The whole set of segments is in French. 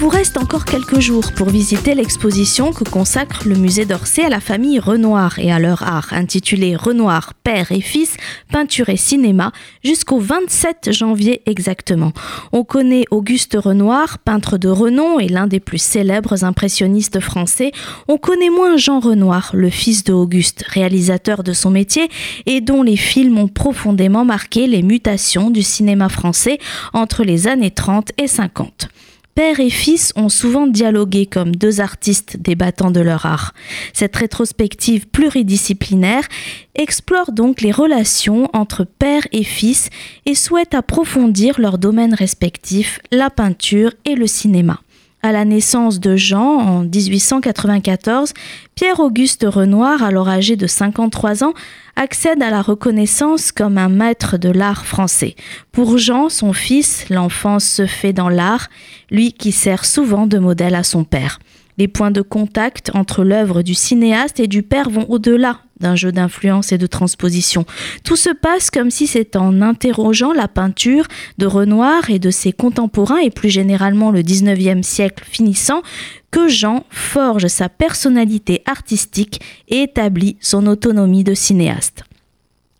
Vous reste encore quelques jours pour visiter l'exposition que consacre le musée d'Orsay à la famille Renoir et à leur art, intitulée Renoir, père et fils, peinture et cinéma, jusqu'au 27 janvier exactement. On connaît Auguste Renoir, peintre de renom et l'un des plus célèbres impressionnistes français. On connaît moins Jean Renoir, le fils de Auguste, réalisateur de son métier et dont les films ont profondément marqué les mutations du cinéma français entre les années 30 et 50. Père et fils ont souvent dialogué comme deux artistes débattant de leur art. Cette rétrospective pluridisciplinaire explore donc les relations entre père et fils et souhaite approfondir leurs domaines respectifs, la peinture et le cinéma. À la naissance de Jean en 1894, Pierre-Auguste Renoir, alors âgé de 53 ans, accède à la reconnaissance comme un maître de l'art français. Pour Jean, son fils, l'enfance se fait dans l'art, lui qui sert souvent de modèle à son père. Les points de contact entre l'œuvre du cinéaste et du père vont au-delà d'un jeu d'influence et de transposition. Tout se passe comme si c'est en interrogeant la peinture de Renoir et de ses contemporains et plus généralement le 19e siècle finissant que Jean forge sa personnalité artistique et établit son autonomie de cinéaste.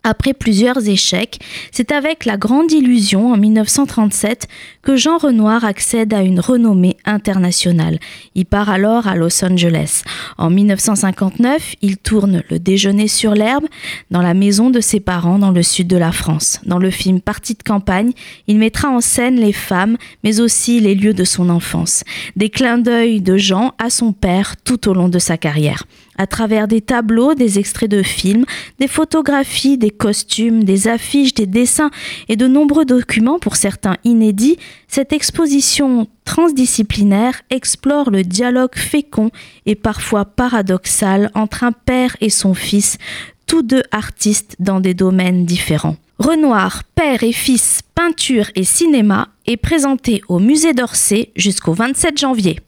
Après plusieurs échecs, c'est avec La Grande Illusion en 1937 que Jean Renoir accède à une renommée internationale. Il part alors à Los Angeles. En 1959, il tourne Le Déjeuner sur l'herbe dans la maison de ses parents dans le sud de la France. Dans le film Partie de campagne, il mettra en scène les femmes, mais aussi les lieux de son enfance. Des clins d'œil de Jean à son père tout au long de sa carrière à travers des tableaux, des extraits de films, des photographies, des costumes, des affiches, des dessins et de nombreux documents, pour certains inédits, cette exposition transdisciplinaire explore le dialogue fécond et parfois paradoxal entre un père et son fils, tous deux artistes dans des domaines différents. Renoir, père et fils, peinture et cinéma est présenté au musée d'Orsay jusqu'au 27 janvier.